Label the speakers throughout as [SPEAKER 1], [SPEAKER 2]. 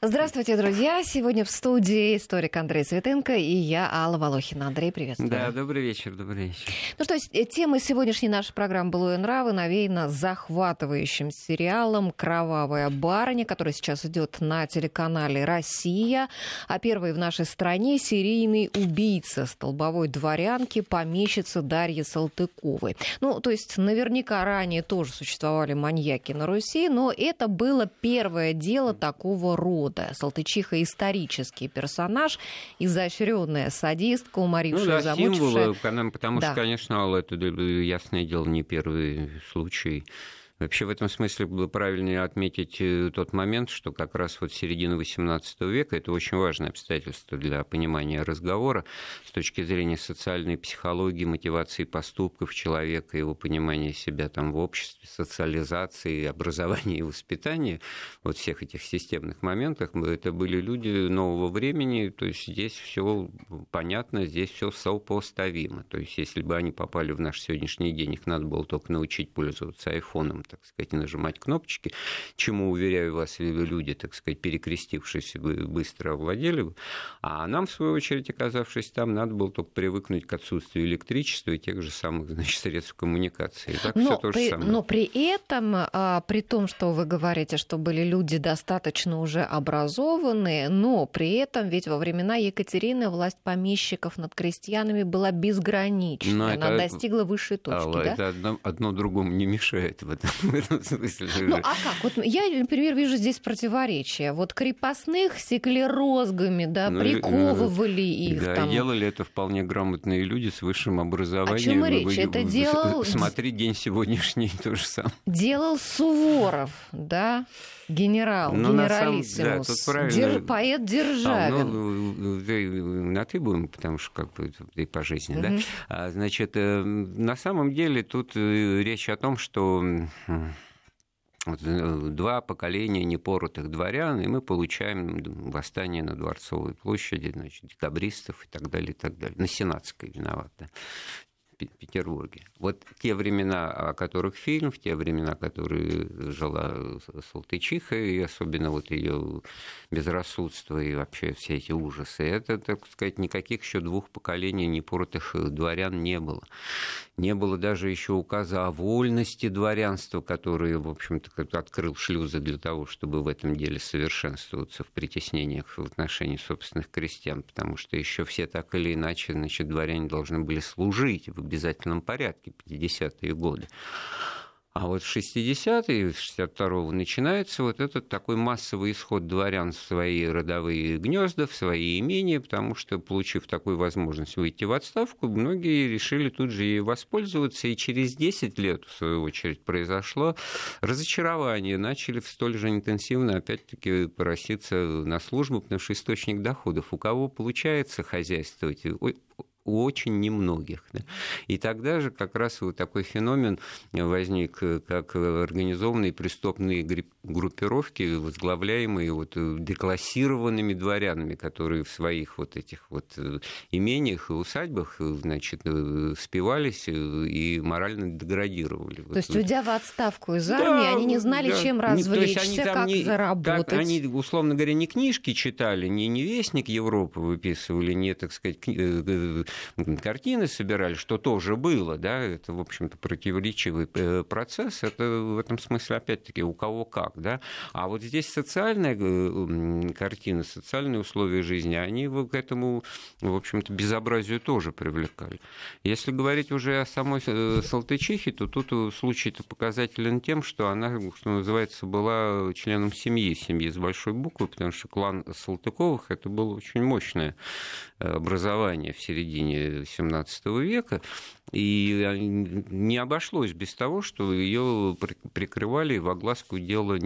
[SPEAKER 1] Здравствуйте, друзья! Сегодня в студии историк Андрей Светенко и я, Алла Волохина. Андрей, приветствую.
[SPEAKER 2] Да, добрый вечер, добрый вечер.
[SPEAKER 1] Ну что, тема сегодняшней нашей программы «Былое нравы» навеяна захватывающим сериалом «Кровавая барыня», который сейчас идет на телеканале «Россия». А первый в нашей стране серийный убийца столбовой дворянки, помещица Дарьи Салтыковой. Ну, то есть наверняка ранее тоже существовали маньяки на Руси, но это было первое дело такого рода года. Салтычиха исторический персонаж, изощренная садистка, уморившая, ну, да, замучившая.
[SPEAKER 2] Символы, потому да. что, конечно, Алла, это ясное дело не первый случай Вообще в этом смысле было правильнее отметить э, тот момент, что как раз вот середина XVIII века это очень важное обстоятельство для понимания разговора с точки зрения социальной психологии, мотивации поступков человека, его понимания себя там в обществе, социализации, образования и воспитания, вот всех этих системных моментах, это были люди нового времени, то есть здесь все понятно, здесь все сопоставимо. То есть если бы они попали в наш сегодняшний день, их надо было только научить пользоваться айфоном, так сказать, нажимать кнопочки, чему, уверяю вас, люди, так сказать, перекрестившись, быстро овладели бы. А нам, в свою очередь, оказавшись там, надо было только привыкнуть к отсутствию электричества и тех же самых, значит, средств коммуникации. Так но,
[SPEAKER 1] все то при, же самое. но при этом, а, при том, что вы говорите, что были люди достаточно уже образованные, но при этом ведь во времена Екатерины власть помещиков над крестьянами была безграничной. Но Она это, достигла высшей точки. Алла,
[SPEAKER 2] да? Это одно, одно другому не мешает в этом в этом
[SPEAKER 1] смысле. Ну, а как? Вот я, например, вижу здесь противоречия. Вот крепостных секли розгами, да, ну, приковывали ну, их.
[SPEAKER 2] Да,
[SPEAKER 1] там.
[SPEAKER 2] делали это вполне грамотные люди с высшим образованием. О
[SPEAKER 1] чем речь? Вы, это делал...
[SPEAKER 2] Смотри, день сегодняшний то же самое.
[SPEAKER 1] Делал Суворов, да? Генерал, ну, генералиссимус. Да, тут правильно... Дер... Поэт Державин. А,
[SPEAKER 2] ну, на ты будем, потому что как бы и по жизни, угу. да? А, значит, э, на самом деле тут э, речь о том, что два поколения непоротых дворян, и мы получаем восстание на Дворцовой площади, значит, декабристов и так далее, и так далее. На Сенатской виноват. Петербурге. Вот те времена, о которых фильм, в те времена, которые жила Салтычиха, и особенно вот ее безрассудство и вообще все эти ужасы, это, так сказать, никаких еще двух поколений непоротых дворян не было. Не было даже еще указа о вольности дворянства, который, в общем-то, открыл шлюзы для того, чтобы в этом деле совершенствоваться в притеснениях в отношении собственных крестьян, потому что еще все так или иначе, значит, дворяне должны были служить в обязательном порядке 50-е годы. А вот в 60-е, 62-го начинается вот этот такой массовый исход дворян в свои родовые гнезда, в свои имения, потому что, получив такую возможность выйти в отставку, многие решили тут же ей воспользоваться, и через 10 лет, в свою очередь, произошло разочарование, начали столь же интенсивно, опять-таки, проситься на службу, потому что источник доходов. У кого получается хозяйствовать, у очень немногих. Да. И тогда же как раз вот такой феномен возник, как организованные преступные группировки, возглавляемые вот деклассированными дворянами, которые в своих вот этих вот э, имениях и усадьбах, значит, э, спивались и морально деградировали.
[SPEAKER 1] То есть, уйдя в отставку из армии, да, они не знали, да. чем развлечься, они как не, заработать. Как,
[SPEAKER 2] они, условно говоря, не книжки читали, не, не Вестник Европы выписывали, не, так сказать, э, картины собирали, что тоже было, да, это, в общем-то, противоречивый э, процесс, это в этом смысле, опять-таки, у кого как, да, а вот здесь социальная э, картина, социальные условия жизни, они к этому, в общем-то, безобразию тоже привлекали. Если говорить уже о самой э, Салтычихе, то тут случай-то показателен тем, что она, что называется, была членом семьи, семьи с большой буквы, потому что клан Салтыковых это было очень мощное образование в середине середине XVII века, и не обошлось без того, что ее прикрывали, в огласку дела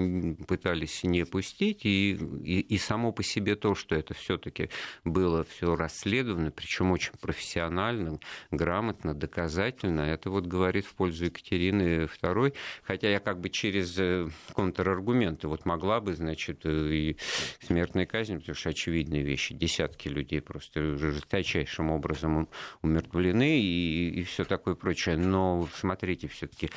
[SPEAKER 2] пытались не пустить, и, и, и само по себе то, что это все-таки было все расследовано, причем очень профессионально, грамотно, доказательно, это вот говорит в пользу Екатерины II, хотя я как бы через э, контраргументы вот могла бы, значит, э, и смертная казнь, потому что очевидные вещи, десятки людей просто жесточайшим образом там умертвлены и, и все такое прочее. Но, смотрите, все-таки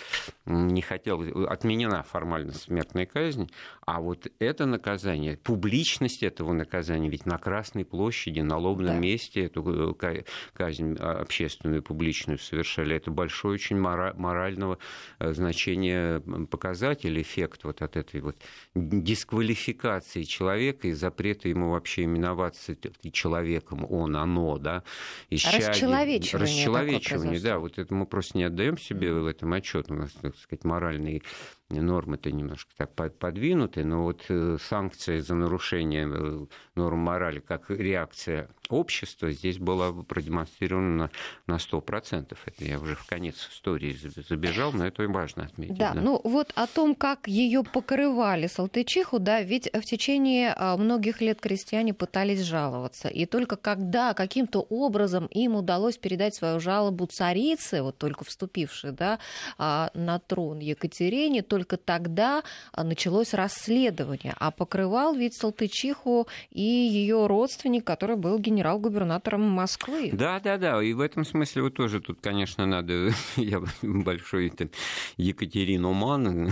[SPEAKER 2] не хотел... Отменена формально смертная казнь, а вот это наказание, публичность этого наказания, ведь на Красной площади, на лобном да. месте эту э, казнь а, общественную, публичную совершали, это большое очень морального э, значения показатель, эффект вот от этой вот дисквалификации человека и запрета ему вообще именоваться человеком, он, оно, да,
[SPEAKER 1] исчадие. Расчеловечивание.
[SPEAKER 2] Расчеловечивание, да, вот это мы просто не отдаем себе в этом отчет, у нас, так сказать, моральный нормы-то немножко так подвинуты, но вот э, санкции за нарушение э, норм морали как реакция общества здесь была продемонстрирована на, на 100%. Это я уже в конец истории забежал, но это важно отметить.
[SPEAKER 1] Да, да, ну вот о том, как ее покрывали Салтычиху, да, ведь в течение а, многих лет крестьяне пытались жаловаться. И только когда каким-то образом им удалось передать свою жалобу царице, вот только вступившей да, а, на трон Екатерине, только тогда а, началось расследование. А покрывал ведь Салтычиху и ее родственник, который был генерал-губернатором Москвы.
[SPEAKER 2] Да, да, да. И в этом смысле вот тоже тут, конечно, надо... Я большой там, Екатерину Ман,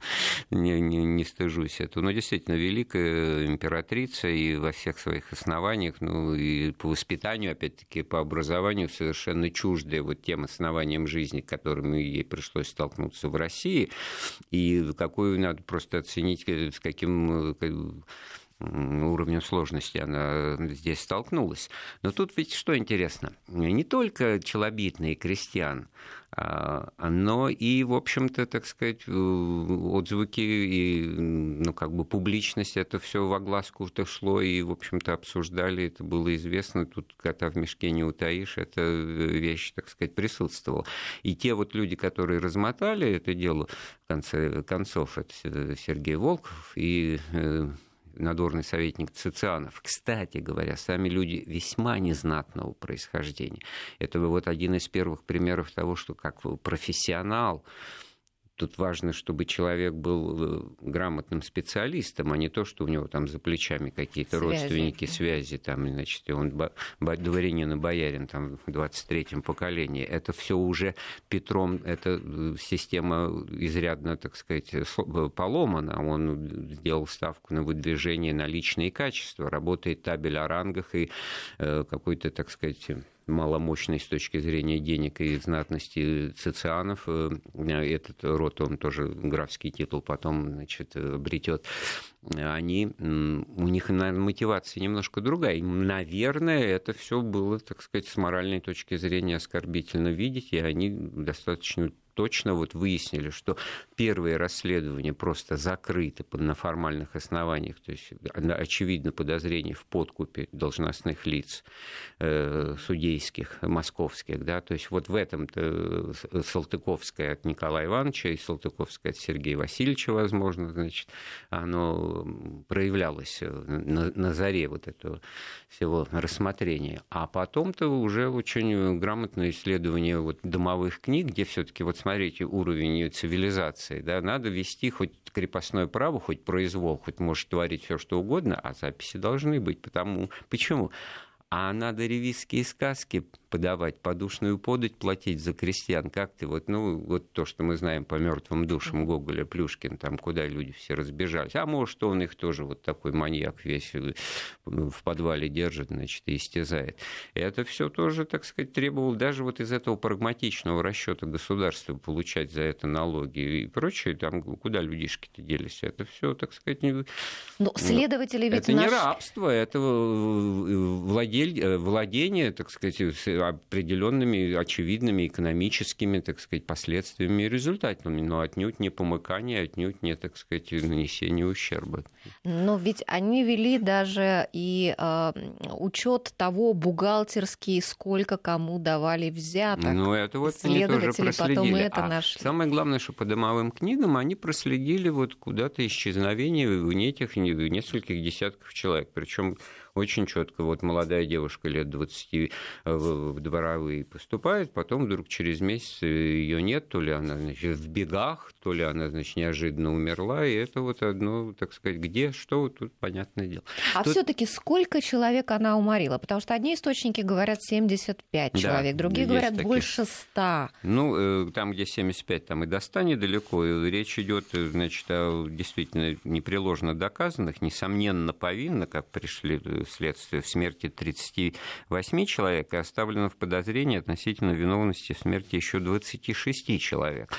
[SPEAKER 2] не, не, не стыжусь этого. Но действительно, великая императрица и во всех своих основаниях, ну и по воспитанию, опять-таки, по образованию совершенно чуждая вот тем основаниям жизни, которыми ей пришлось столкнуться в России и какую надо просто оценить, э, с каким э, уровнем сложности она здесь столкнулась. Но тут ведь что интересно, не только челобитные крестьян, но и, в общем-то, так сказать, э, отзвуки и, ну, как бы публичность, это все в огласку -то шло, и, в общем-то, обсуждали, это было известно, тут кота в мешке не утаишь, эта вещь, так сказать, присутствовала. И те вот люди, которые размотали это дело, в конце концов, это Сергей Волков и надворный советник Цицианов. Кстати говоря, сами люди весьма незнатного происхождения. Это вот один из первых примеров того, что как профессионал Тут важно, чтобы человек был э, грамотным специалистом, а не то, что у него там за плечами какие-то родственники, связи, там, значит, и он дворянин и боярин там, в 23-м поколении. Это все уже Петром, эта э, система изрядно, так сказать, э, поломана. Он сделал ставку на выдвижение на личные качества, работает табель о рангах и какой-то, так сказать, маломощный с точки зрения денег и знатности Цицианов. Э, этот род, он тоже графский титул потом значит, обретет. Они, у них, наверное, мотивация немножко другая. И, наверное, это все было, так сказать, с моральной точки зрения оскорбительно видеть, и они достаточно точно вот выяснили, что первые расследования просто закрыты на формальных основаниях, то есть очевидно подозрение в подкупе должностных лиц э, судейских, московских, да, то есть вот в этом-то Салтыковская от Николая Ивановича и Салтыковская от Сергея Васильевича, возможно, значит, оно проявлялось на, на заре вот этого всего рассмотрения. А потом-то уже очень грамотное исследование вот домовых книг, где все-таки вот смотрите уровень цивилизации, да, надо вести хоть крепостное право, хоть произвол, хоть может творить все что угодно, а записи должны быть. Потому, почему? А надо ревизские сказки подавать, подушную подать платить за крестьян. Как ты вот, ну, вот то, что мы знаем по мертвым душам Гоголя, Плюшкин, там, куда люди все разбежались. А может, он их тоже вот такой маньяк весь э, в подвале держит, значит, и истязает. Это все тоже, так сказать, требовало даже вот из этого прагматичного расчета государства получать за это налоги и прочее, там, куда людишки-то делись. Это все, так сказать, не...
[SPEAKER 1] Но следователи ведь
[SPEAKER 2] Это наш... не рабство, это владель... владение, так сказать, определенными очевидными экономическими, так сказать, последствиями и результатами, но отнюдь не помыкание, отнюдь не, так сказать, нанесение ущерба.
[SPEAKER 1] Но ведь они вели даже и э, учет того бухгалтерский, сколько кому давали взяток.
[SPEAKER 2] Ну, это вот они тоже проследили. Потом это а нашли. Самое главное, что по домовым книгам они проследили вот куда-то исчезновение в этих в нескольких десятков человек. Причем очень четко. Вот молодая девушка лет 20 в дворовые поступает, потом вдруг через месяц ее нет, то ли она значит, в бегах, то ли она значит, неожиданно умерла, и это вот одно, так сказать, где, что, тут понятное дело.
[SPEAKER 1] А
[SPEAKER 2] тут...
[SPEAKER 1] все-таки сколько человек она уморила? Потому что одни источники говорят 75 человек, да, другие говорят такие. больше 100.
[SPEAKER 2] Ну, э, там, где 75, там и до 100 недалеко. Речь идет, э, значит, о действительно непреложно доказанных, несомненно повинных, как пришли следствие в смерти 38 человек, и оставлено в подозрении относительно виновности в смерти еще 26 человек.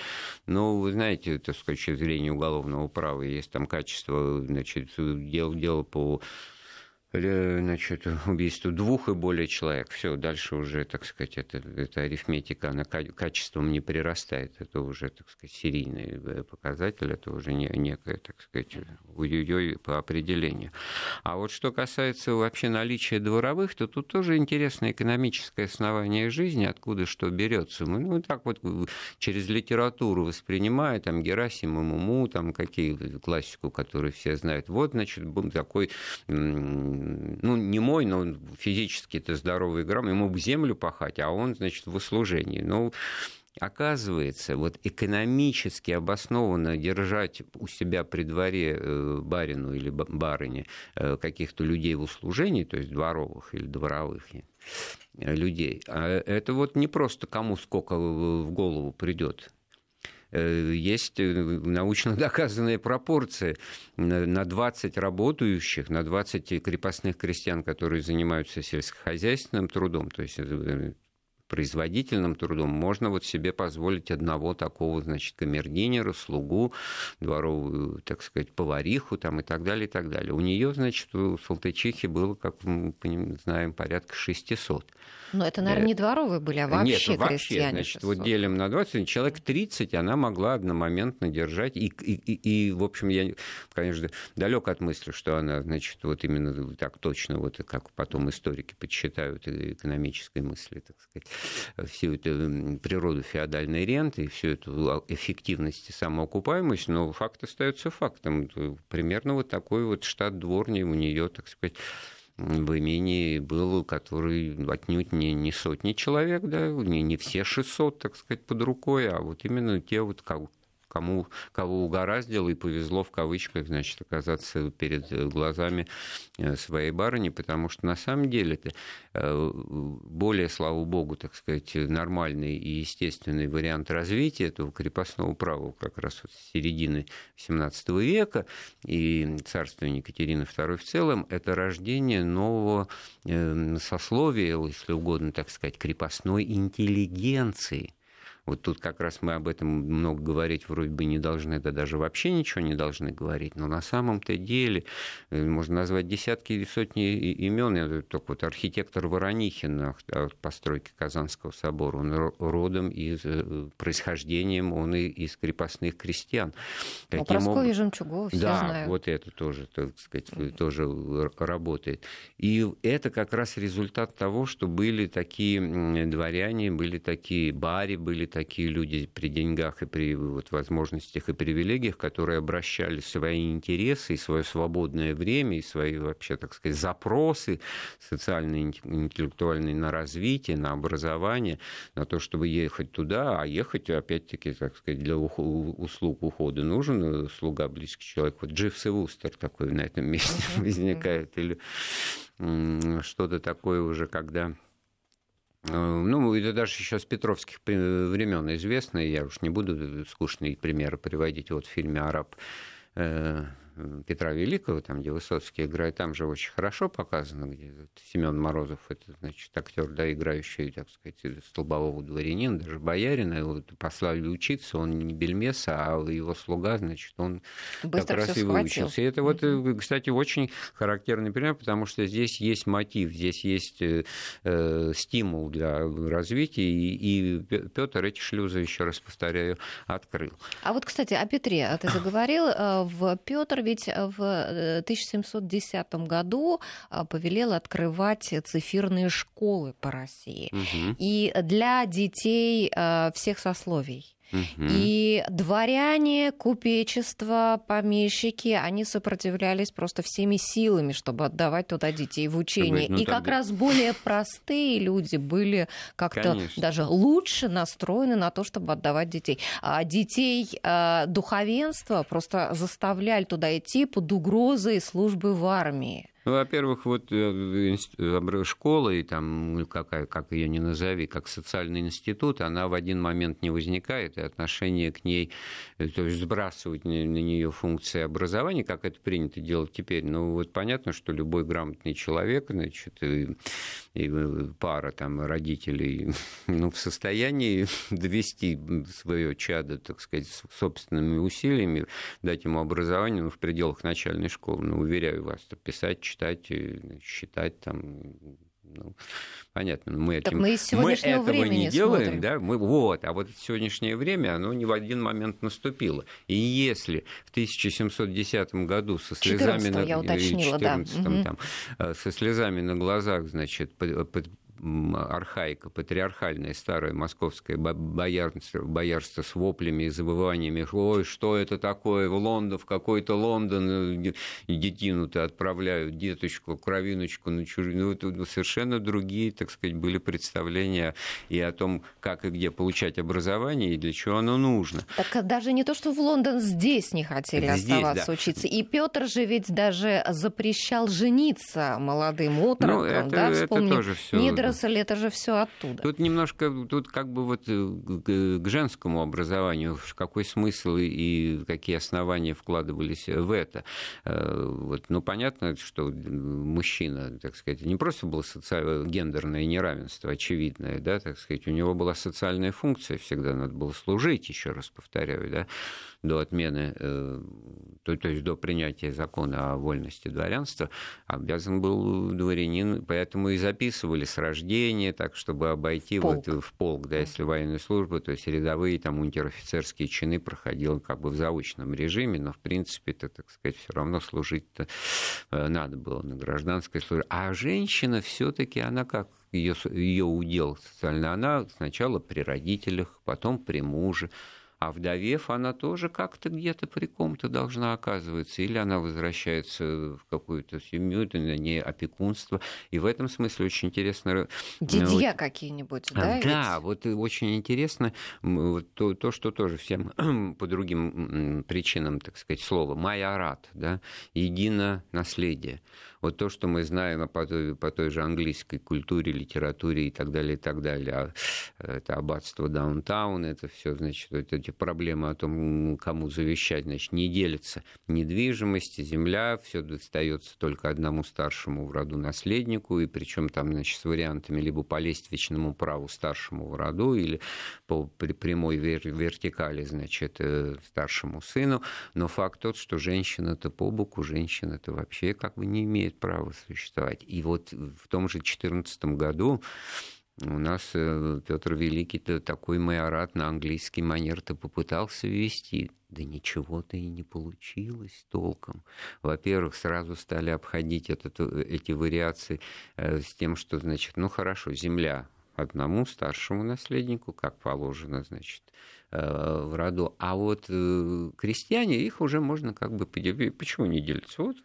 [SPEAKER 2] Но, вы знаете, сказать, с точки зрения уголовного права, есть там качество, значит, дел, дел по значит, убийству двух и более человек. Все, дальше уже, так сказать, это, это арифметика, она качеством не прирастает. Это уже, так сказать, серийный э, показатель, это уже не, некое, так сказать, ой по определению. А вот что касается вообще наличия дворовых, то тут тоже интересное экономическое основание жизни, откуда что берется. Мы ну, так вот через литературу воспринимая, там, Герасим и Муму, там, какие классику, которую все знают. Вот, значит, был такой ну, не мой, но физически это здоровый грамм, ему бы землю пахать, а он, значит, в услужении. Ну, Оказывается, вот экономически обоснованно держать у себя при дворе э, барину или барыне э, каких-то людей в услужении, то есть дворовых или дворовых э, людей, а это вот не просто кому сколько в голову придет. Э, есть э, научно доказанные пропорции. На 20 работающих, на 20 крепостных крестьян, которые занимаются сельскохозяйственным трудом, то есть э, производительным трудом, можно вот себе позволить одного такого, значит, камердинера, слугу, дворовую, так сказать, повариху там и так далее, и так далее. У нее, значит, у Салтычихи было, как мы знаем, порядка 600.
[SPEAKER 1] Но это, наверное, не дворовые были, а вообще
[SPEAKER 2] Нет, вообще, крестьяне. Значит, 600. вот делим на 20, человек 30 она могла одномоментно держать. И, и, и, и в общем, я, конечно, далек от мысли, что она, значит, вот именно так точно, вот как потом историки подсчитают экономической мысли, так сказать, всю эту природу феодальной ренты и всю эту эффективность и самоокупаемость, но факт остается фактом. Примерно вот такой вот штат дворни у нее, так сказать, в имении был, который отнюдь не, не сотни человек, да, не, не все 600, так сказать, под рукой, а вот именно те вот, кому, кого угораздило и повезло в кавычках, значит, оказаться перед глазами э, своей барыни, потому что на самом деле это э, более, слава богу, так сказать, нормальный и естественный вариант развития этого крепостного права как раз вот с середины XVII века. И царствования Екатерины II в целом, это рождение нового э, сословия, если угодно так сказать, крепостной интеллигенции – вот тут как раз мы об этом много говорить вроде бы не должны, да даже вообще ничего не должны говорить. Но на самом-то деле э, можно назвать десятки или сотни имен. Я только вот архитектор Воронихин постройки Казанского собора, он родом из э, происхождением, он и из крепостных крестьян.
[SPEAKER 1] Ну, Прасковья об... Жемчугова все
[SPEAKER 2] да,
[SPEAKER 1] знают.
[SPEAKER 2] вот это тоже, так сказать, тоже работает. И это как раз результат того, что были такие дворяне, были такие бари, были такие люди при деньгах и при вот, возможностях и привилегиях, которые обращали свои интересы и свое свободное время, и свои вообще, так сказать, запросы социальные, интеллектуальные на развитие, на образование, на то, чтобы ехать туда, а ехать, опять-таки, так сказать, для услуг ухода нужен слуга близкий человек. Вот Дживс и Вустер такой на этом месте возникает. Или что-то такое уже, когда Э, ну, это даже еще с петровских времен известно, я уж не буду скучные примеры приводить. Вот в фильме «Араб» э, Петра Великого, там, где Высоцкий играет, там же очень хорошо показано, где Семен Морозов, это, значит, актер, да, играющий, так сказать, столбового дворянина, даже боярина, его послали учиться, он не бельмес, а его слуга, значит, он
[SPEAKER 1] Быстро
[SPEAKER 2] как раз и выучился. И это вот, mm-hmm. кстати, очень характерный пример, потому что здесь есть мотив, здесь есть э, э стимул для развития, и, и Петр эти шлюзы, еще раз повторяю, открыл.
[SPEAKER 1] А вот, кстати, о Петре ты заговорил. В Петр ведь в 1710 э, году а, повелел открывать цифирные школы по России. Угу. И для детей э, всех сословий. Угу. И дворяне, купечество, помещики, они сопротивлялись просто всеми силами, чтобы отдавать туда детей в учение. Ну, и тогда... как раз более простые люди были как-то даже лучше настроены на то, чтобы отдавать детей. А детей э, духовенства просто заставляли туда идти под угрозой службы в армии.
[SPEAKER 2] Ну, во-первых, вот э, школа, и там, ну, какая, как ее не назови, как социальный институт, она в один момент не возникает, и отношение к ней, э, то есть сбрасывать на, нее функции образования, как это принято делать теперь. Ну, вот понятно, что любой грамотный человек, значит, и, и пара там родителей, ну, в состоянии довести свое чадо, так сказать, собственными усилиями, дать ему образование ну, в пределах начальной школы. Ну, уверяю вас, писать, читать, считать там ну, понятно, мы, этим,
[SPEAKER 1] мы, мы
[SPEAKER 2] этого
[SPEAKER 1] не
[SPEAKER 2] делаем,
[SPEAKER 1] смотрим.
[SPEAKER 2] да, мы, вот, а вот сегодняшнее время, оно не в один момент наступило. И если в 1710 году со слезами на,
[SPEAKER 1] я уточнила, 14,
[SPEAKER 2] да. там, угу. со слезами на глазах, значит, архаика, патриархальное старое московское боярство, боярство с воплями и забываниями, ой, что это такое, в Лондон, в какой-то Лондон э, детину-то отправляют, деточку, кровиночку на чужую. Ну, это совершенно другие, так сказать, были представления и о том, как и где получать образование и для чего оно нужно.
[SPEAKER 1] Так даже не то, что в Лондон здесь не хотели здесь, оставаться да. учиться. И Петр же ведь даже запрещал жениться молодым отрокам, ну, это, да, вспомним. Это тоже все Недоросль, это же все оттуда.
[SPEAKER 2] Тут немножко, тут как бы вот э, к женскому образованию, какой смысл и какие основания вкладывались в это. Э, вот, ну, понятно, что мужчина, так сказать, не просто было социально гендерное неравенство очевидное, да, так сказать, у него была социальная функция, всегда надо было служить, еще раз повторяю, да, до отмены, э, то, то есть до принятия закона о вольности дворянства, обязан был дворянин, поэтому и записывали с рождения, так, чтобы обойти полк. вот в полк, да, если военная служба, то есть рядовые там унтер-офицерские чины проходил как бы в заочном режиме, но в принципе это, так сказать, все равно служить-то э, надо было на гражданской службе. А женщина все-таки она как ее, ее удел социально, она сначала при родителях, потом при муже, а вдовев, она тоже как-то где-то при ком-то должна оказываться. Или она возвращается в какую-то семью, это на ней опекунство. И в этом смысле очень интересно...
[SPEAKER 1] Дедья вот, какие-нибудь, да?
[SPEAKER 2] Да, ведь? вот очень интересно вот то, то, что тоже всем по другим причинам, так сказать, слово майорат, да, едино наследие. Вот то, что мы знаем по той, по той же английской культуре, литературе и так далее, и так далее. А, это аббатство даунтаун, это все, значит, вот эти проблемы о том, кому завещать, значит, не делится недвижимость, земля, все достается только одному старшему в роду наследнику, и причем там, значит, с вариантами либо по лествичному праву старшему в роду, или по прямой вертикали, значит, э, старшему сыну. Но факт тот, что женщина-то по боку, женщина-то вообще как бы не имеет право существовать. И вот в том же 2014 году у нас э, Петр Великий -то такой майорат на английский манер-то попытался ввести. Да ничего-то и не получилось толком. Во-первых, сразу стали обходить этот, э, эти вариации э, с тем, что, значит, ну хорошо, земля одному старшему наследнику, как положено, значит, в роду. А вот крестьяне, их уже можно как бы... Почему не делиться? Вот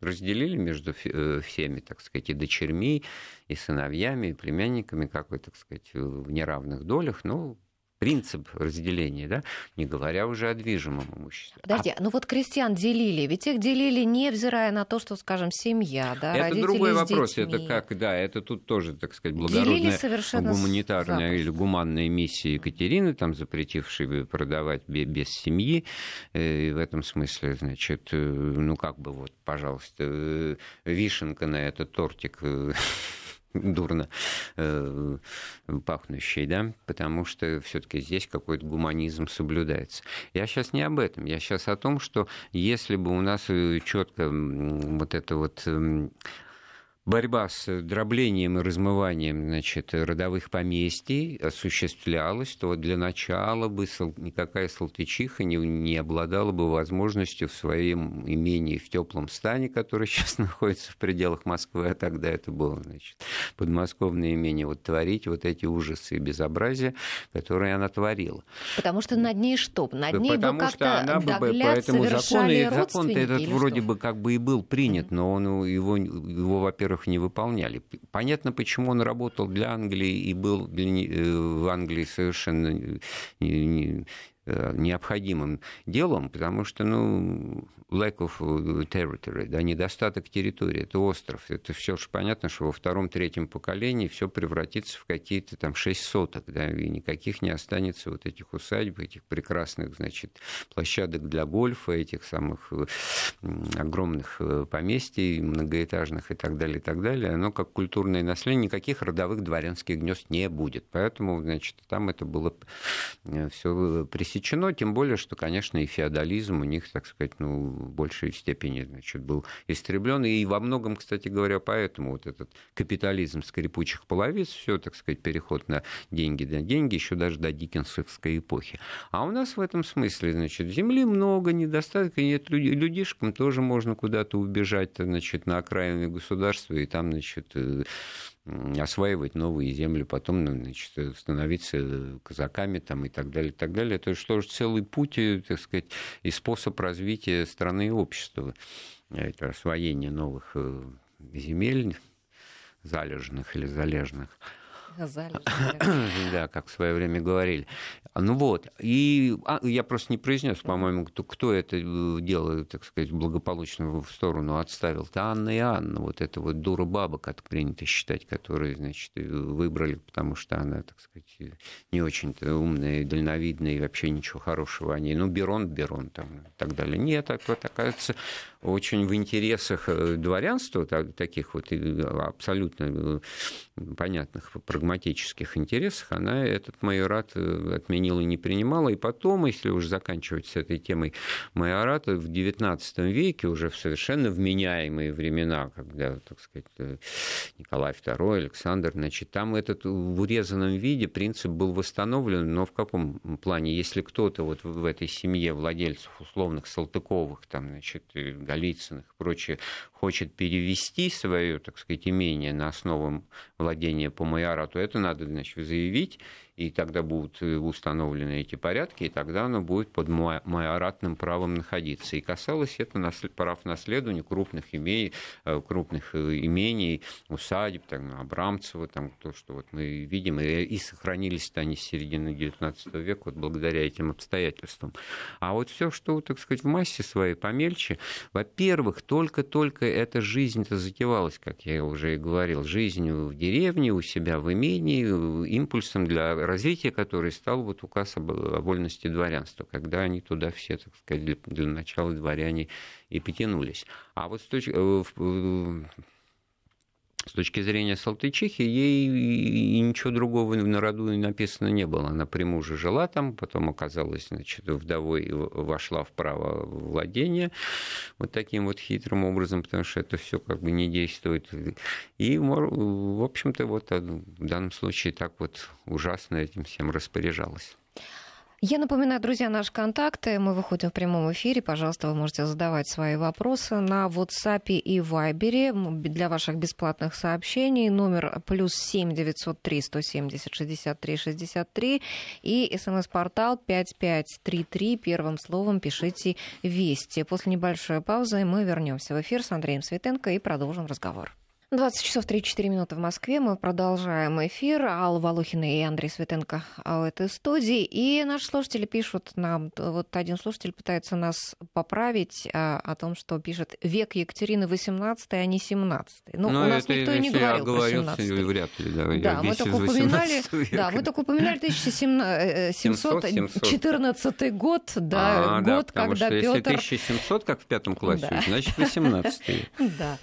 [SPEAKER 2] разделили между э, всеми, так сказать, и дочерьми, и сыновьями, и племянниками, как бы, так сказать, в неравных долях, но принцип разделения, да, не говоря уже о движимом имуществе.
[SPEAKER 1] Подожди, а... ну вот крестьян делили, ведь их делили невзирая на то, что, скажем, семья, да,
[SPEAKER 2] Это другой вопрос, детьми. это как, да, это тут тоже, так сказать, благородная гуманитарная или гуманная миссия Екатерины, там, запретившей продавать без семьи, э, и в этом смысле, значит, э, ну как бы вот, пожалуйста, э, вишенка на этот тортик дурно э, пахнущий, да, потому что все-таки здесь какой-то гуманизм соблюдается. Я сейчас не об этом, я сейчас о том, что если бы у нас э, четко вот это вот эм, борьба с дроблением и размыванием значит, родовых поместий осуществлялась, то для начала бы никакая салтычиха не, не обладала бы возможностью в своем имении в теплом стане, которое сейчас находится в пределах Москвы, а тогда это было значит, подмосковное имение, вот творить вот эти ужасы и безобразия, которые она творила.
[SPEAKER 1] Потому что над ней что? Над ней
[SPEAKER 2] Потому
[SPEAKER 1] бы как-то
[SPEAKER 2] она бы, поэтому закон, и закон этот вроде
[SPEAKER 1] что?
[SPEAKER 2] бы как бы и был принят, но он его, его во-первых, не выполняли. Понятно, почему он работал для Англии и был для, э, в Англии совершенно не, Э, необходимым делом, потому что, ну, lack of territory, да, недостаток территории, это остров, это все же понятно, что во втором-третьем поколении все превратится в какие-то там шесть соток, да, и никаких не останется вот этих усадьб, этих прекрасных, значит, площадок для гольфа, этих самых огромных э, поместий, многоэтажных и так далее, и так далее, оно как культурное наследие, никаких родовых дворянских гнезд не будет, поэтому, значит, там это было э, все пресечено, тем более, что, конечно, и феодализм у них, так сказать, ну, в большей степени значит, был истреблен. И во многом, кстати говоря, поэтому вот этот капитализм скрипучих половиц, все, так сказать, переход на деньги на деньги, еще даже до диккенсовской эпохи. А у нас в этом смысле, значит, земли много, недостатка, нет людишкам тоже можно куда-то убежать, значит, на окраины государства, и там, значит, э, осваивать новые земли, потом ну, значит, становиться казаками там, и так далее, и так далее. Это что же целый путь, э, так сказать, и способ развития страны и общества. Это освоение новых э, земель, залежных или залежных. Да, как в свое время говорили. Ну вот, и а, я просто не произнес, по-моему, кто, кто это э, дело, так сказать, благополучно в сторону отставил. Это Анна и Анна, вот эта вот дура баба, как принято считать, которую, значит, э, выбрали, потому что она, так сказать, не очень-то умная, дальновидная и вообще ничего хорошего о ней. Ну, Берон, Берон там и так далее. Нет, так вот, оказывается, очень в интересах э, дворянства, таких вот абсолютно понятных прагматических интересах, она этот майорат отменила приняла и не принимала. И потом, если уже заканчивать с этой темой майората, в XIX веке, уже в совершенно вменяемые времена, когда, так сказать, э, Николай II, Александр, значит, там этот в урезанном виде принцип был восстановлен, но в каком плане? Если кто-то вот в этой семье владельцев условных Салтыковых, там, значит, Голицыных и прочее, хочет перевести свое, так сказать, имение на основу владения по майорату, это надо, значит, заявить, и тогда будут э, установлены эти порядки, и тогда оно будет под майоратным правом находиться. И касалось это прав наследования крупных имений, э, крупных э, имений, усадеб, там, Абрамцева, там, то, что вот мы видим, и, сохранились-то они с середины XIX века вот благодаря этим обстоятельствам. А вот все, что, так сказать, в массе своей помельче, во-первых, только-только эта жизнь-то затевалась, как я уже и говорил, жизнь в деревне, у себя в имении, импульсом для развития которой стал вот указ о вольности дворянства, когда они туда все, так сказать, для, для начала дворяне и потянулись. А вот с точки, э, с точки зрения Салтычихи, ей и ничего другого на роду написано не было. Она при муже жила там, потом оказалась значит, вдовой и вошла в право владения вот таким вот хитрым образом, потому что это все как бы не действует. И, в общем-то, вот а, в данном случае так вот ужасно этим всем распоряжалась.
[SPEAKER 1] Я напоминаю, друзья, наши контакты. Мы выходим в прямом эфире. Пожалуйста, вы можете задавать свои вопросы на WhatsApp и Viber для ваших бесплатных сообщений. Номер плюс семь девятьсот три сто семьдесят шестьдесят три шестьдесят три и смс-портал пять пять три три. Первым словом пишите «Вести». После небольшой паузы мы вернемся в эфир с Андреем Светенко и продолжим разговор. 20 часов 34 минуты в Москве. Мы продолжаем эфир. Алла Волохина и Андрей Светенко в этой студии. И наши слушатели пишут нам, вот один слушатель пытается нас поправить а, о том, что пишет век Екатерины XVIII, а не 17. Ну,
[SPEAKER 2] Но
[SPEAKER 1] у нас
[SPEAKER 2] это,
[SPEAKER 1] никто и не говорил про 17
[SPEAKER 2] вряд ли, да.
[SPEAKER 1] Да, мы только упоминали, да, мы только упоминали 1714 э, год, да,
[SPEAKER 2] а,
[SPEAKER 1] год,
[SPEAKER 2] да,
[SPEAKER 1] когда
[SPEAKER 2] что
[SPEAKER 1] Петр...
[SPEAKER 2] Если 1700, как в пятом классе,
[SPEAKER 1] да.
[SPEAKER 2] значит 18
[SPEAKER 1] Да.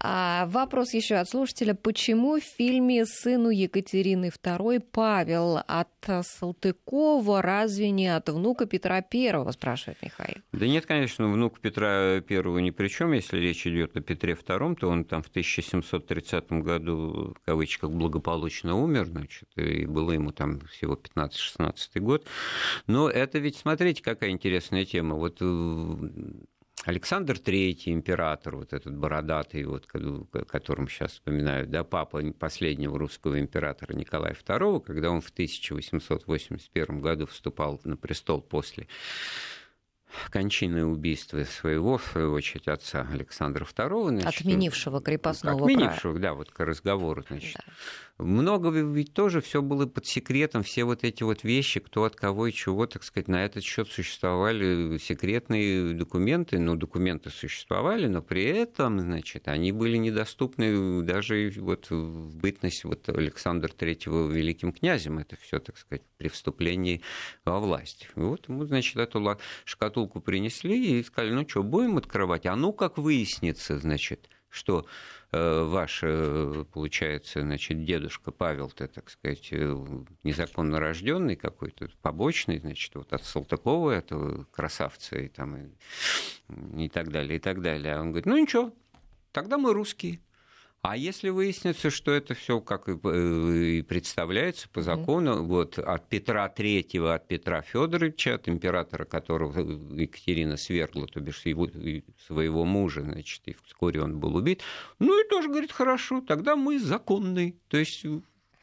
[SPEAKER 1] А, вопрос еще от слушателя. Почему в фильме «Сыну Екатерины II» Павел от Салтыкова разве не от внука Петра I, спрашивает Михаил.
[SPEAKER 2] Да нет, конечно, внук Петра I ни при чем. Если речь идет о Петре II, то он там в 1730 году, в кавычках, благополучно умер, значит, и было ему там всего 15-16 год. Но это ведь, смотрите, какая интересная тема. Вот э, Александр III, император, вот этот бородатый, вот, которым сейчас вспоминают, да, папа последнего русского императора Николая II, когда он в 1881 году вступал на престол после кончины убийства своего, в свою очередь, отца Александра II.
[SPEAKER 1] Значит, отменившего крепостного
[SPEAKER 2] Отменившего, права. да, вот к разговору, значит. Да. Много ведь тоже все было под секретом, все вот эти вот вещи, кто от кого и чего, так сказать, на этот счет существовали секретные документы, ну, документы существовали, но при этом, значит, они были недоступны даже вот в бытность вот Александра III великим князем, это все, так сказать, при вступлении во власть. И вот ему, значит, эту шкатулку принесли и сказали, ну что, будем открывать? А ну, как выяснится, значит, что ваш, э, получается, значит, дедушка Павел-то, так сказать, э, незаконно рожденный какой-то, побочный, значит, вот от Салтыкова, этого красавца и там и, и так далее, и так далее. А он говорит, ну ничего, тогда мы русские. А если выяснится, что это все как и представляется по закону, mm-hmm. вот от Петра III, от Петра Федоровича, от императора, которого Екатерина свергла, то бишь его, своего мужа, значит, и вскоре он был убит, ну и тоже говорит, хорошо, тогда мы законные. То есть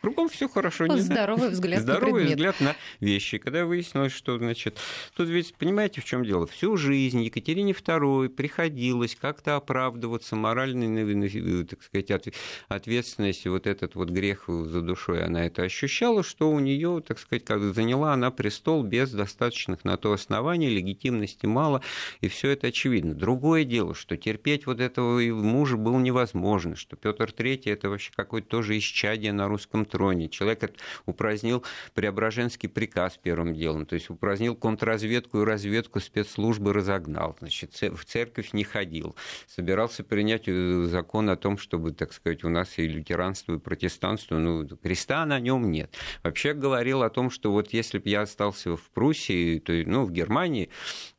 [SPEAKER 2] Кругом все хорошо.
[SPEAKER 1] Не Здоровый взгляд
[SPEAKER 2] Здоровый
[SPEAKER 1] на
[SPEAKER 2] взгляд на вещи. Когда выяснилось, что, значит, тут ведь, понимаете, в чем дело? Всю жизнь Екатерине II приходилось как-то оправдываться моральной, так сказать, ответственности, вот этот вот грех за душой она это ощущала, что у нее, так сказать, как заняла она престол без достаточных на то оснований, легитимности мало, и все это очевидно. Другое дело, что терпеть вот этого мужа было невозможно, что Петр III это вообще какое-то тоже исчадие на русском троне. Человек упразднил Преображенский приказ первым делом, то есть упразднил контрразведку и разведку спецслужбы разогнал, значит, в церковь не ходил, собирался принять э, закон о том, чтобы, так сказать, у нас и лютеранство, и протестанство, ну, креста на нем нет. Вообще говорил о том, что вот если бы я остался в Пруссии, то, ну, в Германии,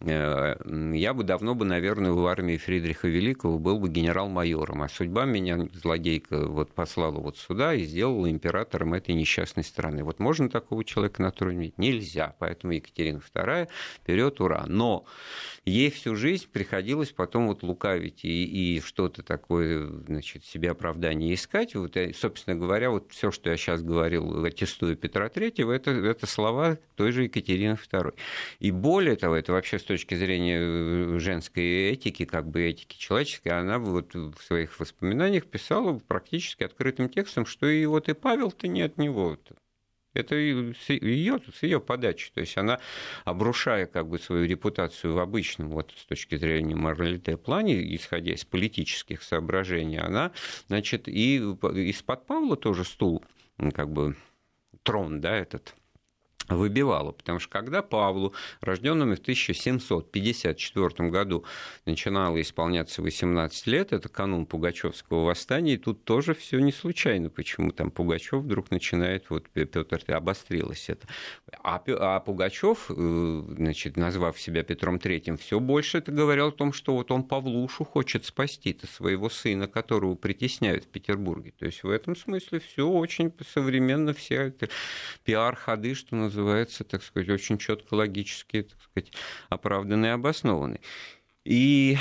[SPEAKER 2] э, я бы давно бы, наверное, в армии Фридриха Великого был бы генерал-майором, а судьба меня, злодейка, вот послала вот сюда и сделала императором императором этой несчастной страны. Вот можно такого человека на троне? Нельзя. Поэтому Екатерина II вперед, ура. Но ей всю жизнь приходилось потом вот лукавить и, и что-то такое, значит, себе оправдание искать. Вот, собственно говоря, вот все, что я сейчас говорил, аттестую Петра III, это, это слова той же Екатерины II. И более того, это вообще с точки зрения э, женской этики, как бы этики человеческой, она вот в своих воспоминаниях писала практически открытым текстом, что и вот и Павел правил-то не от него. Это ее, с ее подачи. То есть она, обрушая как бы свою репутацию в обычном, вот с точки зрения моралите плане, исходя из политических соображений, она, значит, и из-под Павла тоже стул, как бы трон, да, этот выбивала, потому что когда Павлу, рожденному в 1754 году, начинало исполняться 18 лет, это канун Пугачевского восстания, и тут тоже все не случайно, почему там Пугачев вдруг начинает, вот Петр обострилось это. А, а Пугачев, э, значит, назвав себя Петром Третьим, все больше это говорил о том, что вот он Павлушу хочет спасти, это своего сына, которого притесняют в Петербурге. То есть в этом смысле все очень современно, все пиар-ходы, что называется, называется, так сказать, очень четко, логически, так сказать, оправданный и обоснованный. И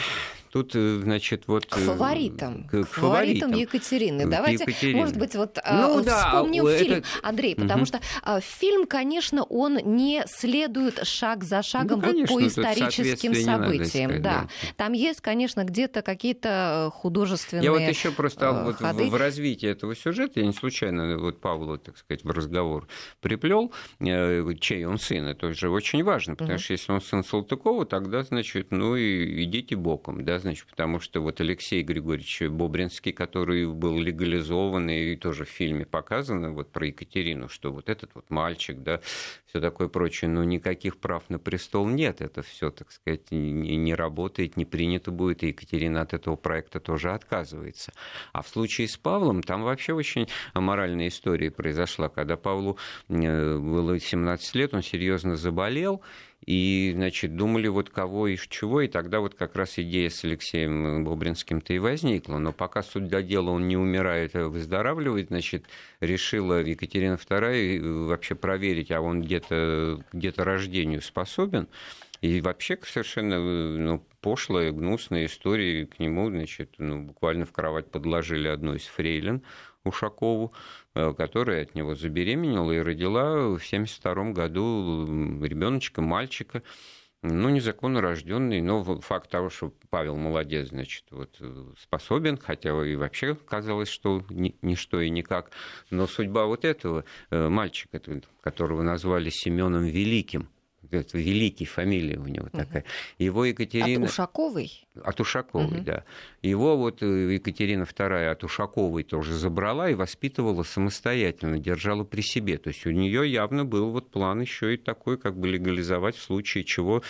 [SPEAKER 2] тут, э, значит, вот...
[SPEAKER 1] К э, фаворитам. К, к фаворитам Екатерины. Давайте, Екатерины. может быть, вот а, ну, да, вспомним это... фильм, Андрей, потому угу. что а, фильм, конечно, он не следует шаг за шагом ну, конечно, вот по историческим событиям. Сказать, да. да. Там есть, конечно, где-то какие-то художественные
[SPEAKER 2] Я вот еще просто э, вот в, в развитии этого сюжета, я не случайно вот Павлу, так сказать, в разговор приплел, чей он сын, это же очень важно, потому угу. что если он сын Салтыкова, тогда, значит, ну и идите боком, да, значит, потому что вот Алексей Григорьевич Бобринский, который был легализован, и тоже в фильме показано вот про Екатерину, что вот этот вот мальчик, да, все такое прочее, но никаких прав на престол нет, это все, так сказать, не, не работает, не принято будет, и Екатерина от этого проекта тоже отказывается. А в случае с Павлом, там вообще очень аморальная история произошла, когда Павлу э, было 17 лет, он серьезно заболел, и, значит, думали, вот кого и чего, и тогда вот как раз идея с Алексеем Бобринским-то и возникла. Но пока суть до дела он не умирает, а выздоравливает, значит, решила Екатерина II вообще проверить, а он где-то где рождению способен. И вообще совершенно ну, пошлая, гнусная история к нему, значит, ну, буквально в кровать подложили одну из фрейлин Ушакову, Э, которая от него забеременела и родила в 1972 году ребеночка, мальчика, ну, незаконно рожденный, но факт того, что Павел молодец, значит, вот способен, хотя и вообще казалось, что ни, ничто и никак. Но судьба вот этого э, мальчика, которого назвали Семеном Великим, это великий фамилия у него такая. Его Екатерина...
[SPEAKER 1] От Ушаковой?
[SPEAKER 2] От Ушаковой, угу. да. Его вот э, Екатерина II от Ушаковой тоже забрала и воспитывала самостоятельно, держала при себе. То есть у нее явно был вот план еще и такой, как бы легализовать в случае чего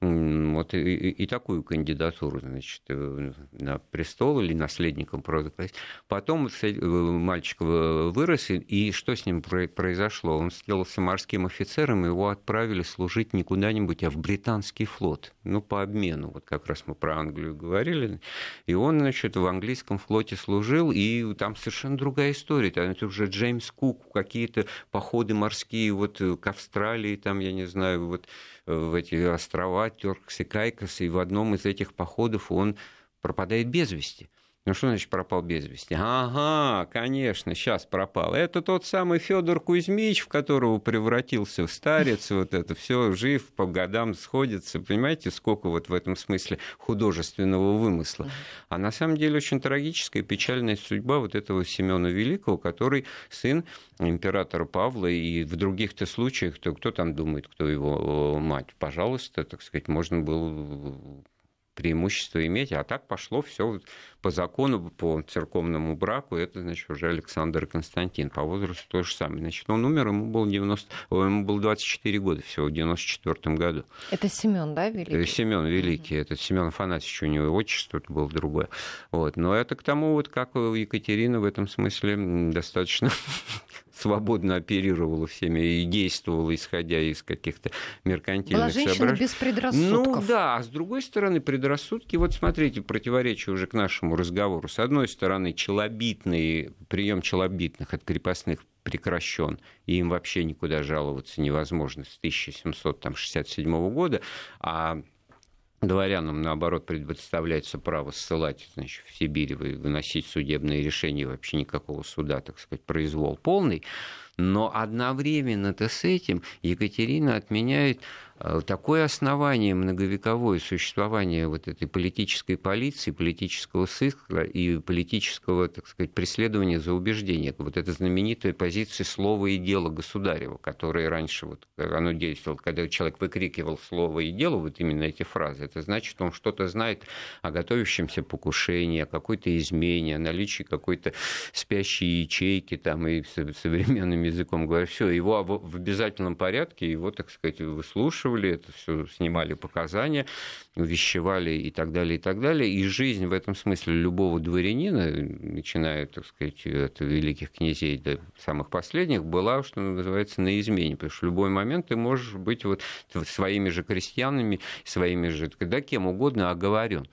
[SPEAKER 2] вот и, и такую кандидатуру, значит, э, на престол или наследником провозгласить. Потом э, мальчик вырос, и что с ним произошло? Он сделался морским офицером, его отправили служить не куда-нибудь, а в британский флот, ну, по обмену. Вот как раз мы про Англию говорили. И он, значит, в английском флоте служил, и там совершенно другая история. Там это уже Джеймс Кук, какие-то походы морские вот э, к Австралии, там, я не знаю, вот э, в эти острова, Теркс и Кайкос, и в одном из этих походов он пропадает без вести. Ну что значит пропал без вести? Ага, конечно, сейчас пропал. Это тот самый Федор Кузьмич, в которого превратился в старец, вот это все жив, по годам сходится. Понимаете, сколько вот в этом смысле художественного вымысла. А на самом деле очень трагическая, печальная судьба вот этого Семена Великого, который сын императора Павла, и в других-то случаях, то кто там думает, кто его мать? Пожалуйста, так сказать, можно было преимущество иметь, а так пошло все по закону, по церковному браку, это, значит, уже Александр Константин, по возрасту то же самое. Значит, он умер, ему было, 90, ему было 24 года всего, в 94 году.
[SPEAKER 1] Это Семен, да, Великий? Э,
[SPEAKER 2] Семен Великий, mm-hmm. это Семен Афанасьевич, у него отчество было другое. Вот. Но это к тому, вот как Екатерина в этом смысле достаточно свободно оперировала всеми и действовала, исходя из каких-то меркантильных Была женщина
[SPEAKER 1] соображений. без предрассудков.
[SPEAKER 2] Ну да, а с другой стороны, предрассудки, вот смотрите, противоречие уже к нашему разговору. С одной стороны, челобитный, прием челобитных от крепостных прекращен, и им вообще никуда жаловаться невозможно с 1767 года, а дворянам, наоборот, предоставляется право ссылать значит, в Сибирь, выносить судебные решения, вообще никакого суда, так сказать, произвол полный. Но одновременно-то с этим Екатерина отменяет Э, такое основание многовековое существования вот этой политической полиции, политического сыска и политического, так сказать, преследования за убеждения. Вот эта знаменитая позиция слова и дела государева, которая раньше вот, оно действовало, когда человек выкрикивал слово и дело, вот именно эти фразы, это значит, он что-то знает о готовящемся покушении, о какой-то измене, о наличии какой-то спящей ячейки, там, и современным языком говоря, все, его в обязательном порядке, его, так сказать, выслушивают, записывали, это все снимали показания, увещевали и так далее, и так далее. И жизнь в этом смысле любого дворянина, начиная, так сказать, от великих князей до самых последних, была, что называется, на измене. Потому что в любой момент ты можешь быть вот своими же крестьянами, своими же, да, кем угодно оговорен.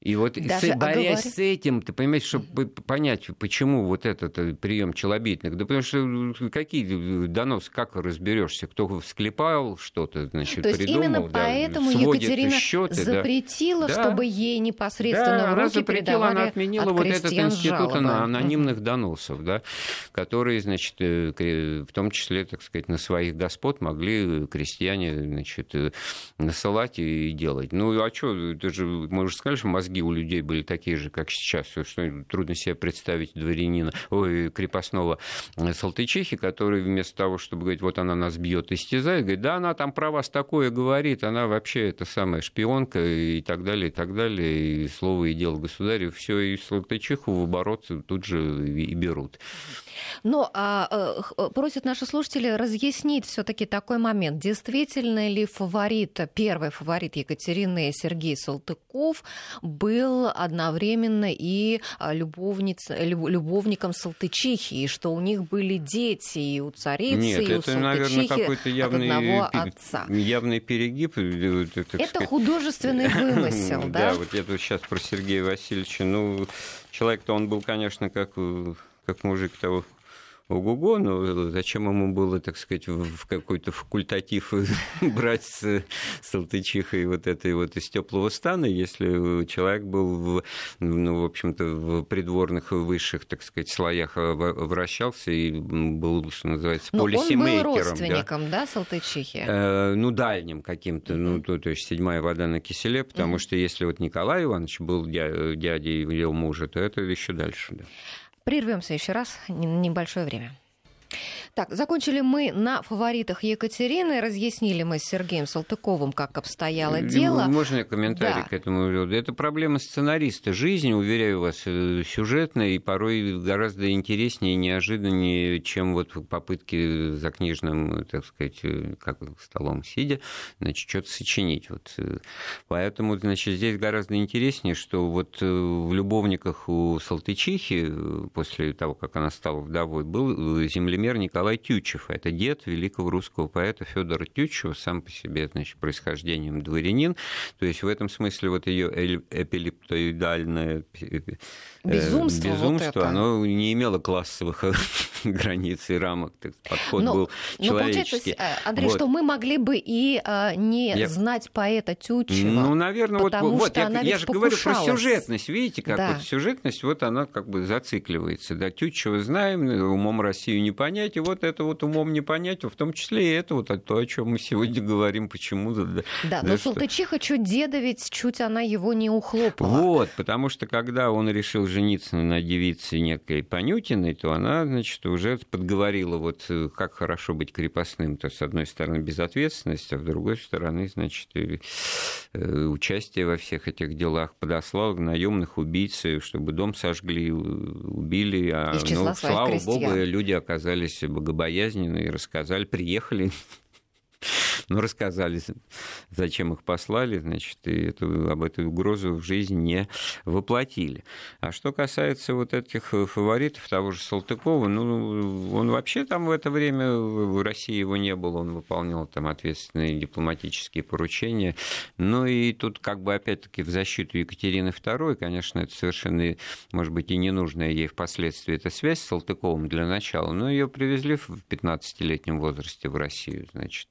[SPEAKER 2] И вот Даже с, борясь оговор... с этим, ты понимаешь, чтобы понять, почему вот этот э, прием челобитных, да потому что э, какие доносы, как разберешься, кто склепал что-то, значит,
[SPEAKER 1] То есть
[SPEAKER 2] придумал,
[SPEAKER 1] именно
[SPEAKER 2] да,
[SPEAKER 1] поэтому Екатерина счеты, запретила, да. чтобы ей непосредственно да, в руки
[SPEAKER 2] она запретила, она отменила вот этот институт
[SPEAKER 1] жалобы.
[SPEAKER 2] анонимных доносов, да, которые, значит, э, в том числе, так сказать, на своих господ могли крестьяне, значит, насылать и делать. Ну, а что, это же, мы уже сказали, что мозги у людей были такие же, как сейчас, что трудно себе представить дворянина, ой, крепостного Салтычихи, который вместо того, чтобы говорить, вот она нас бьет, истязает, говорит, да, она там про вас такое говорит, она вообще это самая шпионка и так далее, и так далее, и слово и дело государя, все, и Салтычиху в оборот тут же и берут.
[SPEAKER 1] Но а, э, просят наши слушатели разъяснить все-таки такой момент. Действительно ли фаворит, первый фаворит Екатерины Сергей Салтыков был одновременно и а, любовниц, любовником Салтычихи, и что у них были дети и у царицы,
[SPEAKER 2] Нет,
[SPEAKER 1] и у
[SPEAKER 2] это, наверное, какой-то явный,
[SPEAKER 1] от одного отца.
[SPEAKER 2] явный перегиб.
[SPEAKER 1] Э, это сказать... художественный вымысел, да?
[SPEAKER 2] Да, вот я тут сейчас про Сергея Васильевича. Ну, человек-то он был, конечно, как э, как мужик того ого-го, но зачем ему было, так сказать, в какой-то факультатив брать с Салтычихой вот этой вот из теплого стана, если человек был, в, ну, в общем-то, в придворных высших, так сказать, слоях вращался и был, что называется, полисемейкером.
[SPEAKER 1] он был родственником, да, да Салтычихи?
[SPEAKER 2] Э, ну, дальним каким-то, ну, то, то есть седьмая вода на киселе, потому mm-hmm. что если вот Николай Иванович был дядей его мужа, то это еще дальше, да.
[SPEAKER 1] Прервемся еще раз на небольшое время. Так, закончили мы на фаворитах Екатерины. Разъяснили мы с Сергеем Салтыковым, как обстояло дело.
[SPEAKER 2] Можно комментарий да. к этому? Это проблема сценариста жизни, уверяю вас, э, сюжетная и порой гораздо интереснее и неожиданнее, чем вот попытки за книжным, так сказать, э, как столом сидя, значит, что-то сочинить. Вот. Э, поэтому, значит, здесь гораздо интереснее, что вот в «Любовниках» у Салтычихи, после того, как она стала вдовой, был землемер Николай Николай Тютчев. Это дед великого русского поэта Федора Тютчева, сам по себе, значит, происхождением дворянин. То есть в этом смысле вот ее эпилептоидальное
[SPEAKER 1] э, безумство,
[SPEAKER 2] безумство
[SPEAKER 1] вот
[SPEAKER 2] оно не имело классовых границ и рамок. Подход но, был человеческий.
[SPEAKER 1] Но получается, Андрей, вот. что мы могли бы и а, не я... знать поэта Тютчева.
[SPEAKER 2] Ну, наверное, вот, вот я, я же говорю про сюжетность. Видите, как да. вот сюжетность, вот она как бы зацикливается. Да, Тютчева знаем, умом Россию не понять, и вот это вот умом не понять, в том числе и это вот то, о чем мы сегодня говорим, почему-то.
[SPEAKER 1] Да, да, но что... Салтычиха чуть деда ведь чуть она его не ухлопала.
[SPEAKER 2] Вот, потому что когда он решил жениться на девице некой Панютиной, то она, значит, уже подговорила, вот э, как хорошо быть крепостным, то с одной стороны безответственность, а с другой стороны, значит, э, участие во всех этих делах подослал наемных убийц, чтобы дом сожгли, убили, а ну, слава крестьян. богу, люди оказались богобоязненные, рассказали, приехали, ну, рассказали, зачем их послали, значит, и эту, об этой угрозу в жизнь не воплотили. А что касается вот этих фаворитов, того же Салтыкова, ну, он вообще там в это время в России его не было, он выполнял там ответственные дипломатические поручения. Ну, и тут как бы опять-таки в защиту Екатерины II, конечно, это совершенно, может быть, и ненужная ей впоследствии эта связь с Салтыковым для начала, но ее привезли в 15-летнем возрасте в Россию, значит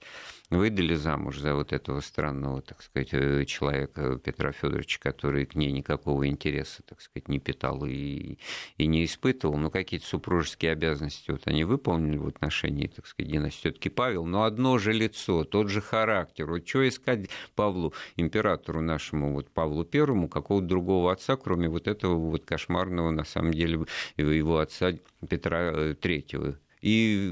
[SPEAKER 2] выдали замуж за вот этого странного, так сказать, э, человека Петра Федоровича, который к ней никакого интереса, так сказать, не питал и, и не испытывал. Но какие-то супружеские обязанности вот они выполнили в отношении, так сказать, династии. Все-таки Павел, но одно же лицо, тот же характер. Вот что искать Павлу, императору нашему, вот Павлу Первому, какого-то другого отца, кроме вот этого вот кошмарного, на самом деле, его отца Петра э, Третьего. И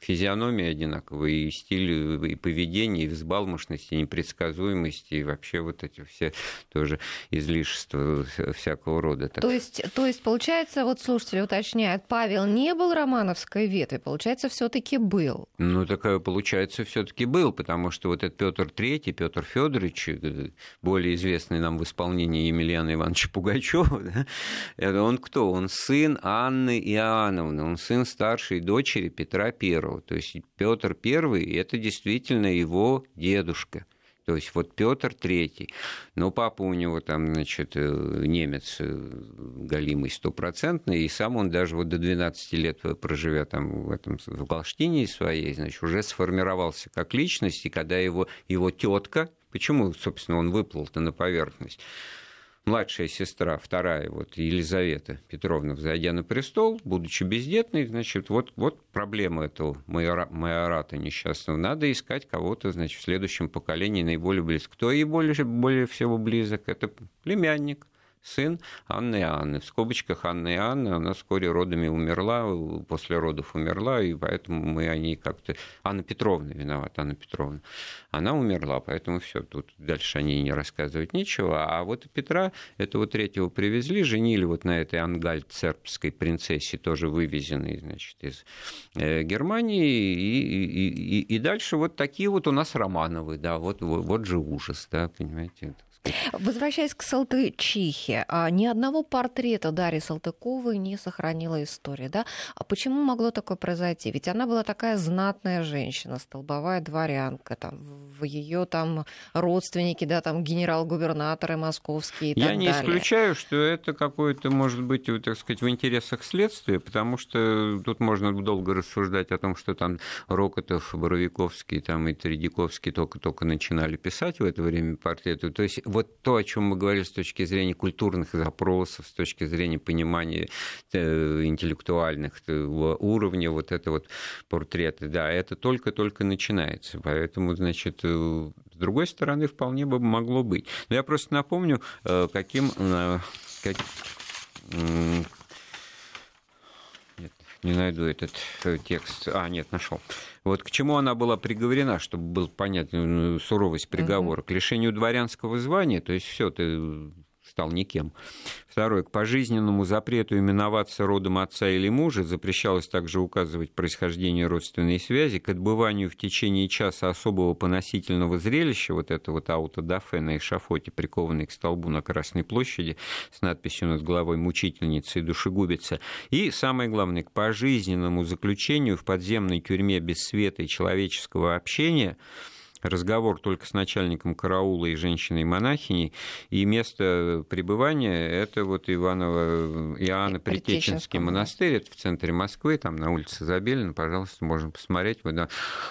[SPEAKER 2] физиономия одинаковая, и стиль, и поведение, и взбалмошность, и непредсказуемость, и вообще вот эти все тоже излишества всякого рода.
[SPEAKER 1] То, есть, то есть, получается, вот слушатели уточняют, Павел не был романовской ветви, получается, все таки был.
[SPEAKER 2] Ну, такая, получается, все таки был, потому что вот этот Петр Третий, Петр Федорович, э, более известный нам в исполнении Емельяна Ивановича Пугачева, да, он кто? Он сын Анны Иоанновны, он сын старшей дочери Петра Первого. I. То есть Петр I это действительно его дедушка. То есть вот Петр Третий, но папа у него там, значит, э, немец э, галимый стопроцентный, и сам он даже вот до 12 лет проживя там в этом в Галштине своей, значит, уже сформировался как личность, и когда его, его тетка, почему, собственно, он выплыл-то на поверхность, младшая сестра, вторая, вот Елизавета Петровна, взойдя на престол, будучи бездетной, значит, вот, вот проблема этого майората несчастного. Надо искать кого-то, значит, в следующем поколении наиболее близко. Кто ей более, более всего близок? Это племянник – сын Анны и Анны. В скобочках Анны и Анны, она вскоре родами умерла, после родов умерла, и поэтому мы о ней как-то... Анна Петровна виновата, Анна Петровна. Она умерла, поэтому все, тут дальше о ней не рассказывать нечего. А вот Петра, этого третьего привезли, женили вот на этой ангальцербской принцессе, тоже вывезенной, значит, из э, Германии, и, и, и, и дальше вот такие вот у нас Романовы, да, вот, вот, же ужас, да, понимаете,
[SPEAKER 1] Возвращаясь к Салтычихе, а, ни одного портрета Дарьи Салтыковой не сохранила история. Да? А почему могло такое произойти? Ведь она была такая знатная женщина, столбовая дворянка, там, в ее там родственники, да, там генерал-губернаторы московские и
[SPEAKER 2] Я
[SPEAKER 1] так
[SPEAKER 2] не
[SPEAKER 1] далее.
[SPEAKER 2] исключаю, что это какое-то, может быть, так сказать, в интересах следствия, потому что тут можно долго рассуждать о том, что там Рокотов, Боровиковский там, и Тредяковский только-только начинали писать в это время портреты. То есть вот то, о чем мы говорили с точки зрения культурных запросов, с точки зрения понимания э, интеллектуальных э, уровня, вот это вот портреты, да, это только-только начинается. Поэтому, значит, э, с другой стороны, вполне бы могло быть. Но я просто напомню, каким... Как, не найду этот текст. А, нет, нашел. Вот к чему она была приговорена, чтобы был понятен суровость приговора? Угу. К лишению дворянского звания, то есть все, ты стал никем. Второе, к пожизненному запрету именоваться родом отца или мужа запрещалось также указывать происхождение родственной связи, к отбыванию в течение часа особого поносительного зрелища, вот это вот аутодафе на эшафоте, прикованный к столбу на Красной площади с надписью над головой «Мучительница и душегубица». И, самое главное, к пожизненному заключению в подземной тюрьме без света и человеческого общения – разговор только с начальником караула и женщиной-монахиней, и место пребывания – это вот Иваново, Иоанна Притеченский монастырь, это в центре Москвы, там на улице Забелина, пожалуйста, можно посмотреть. Вот, да,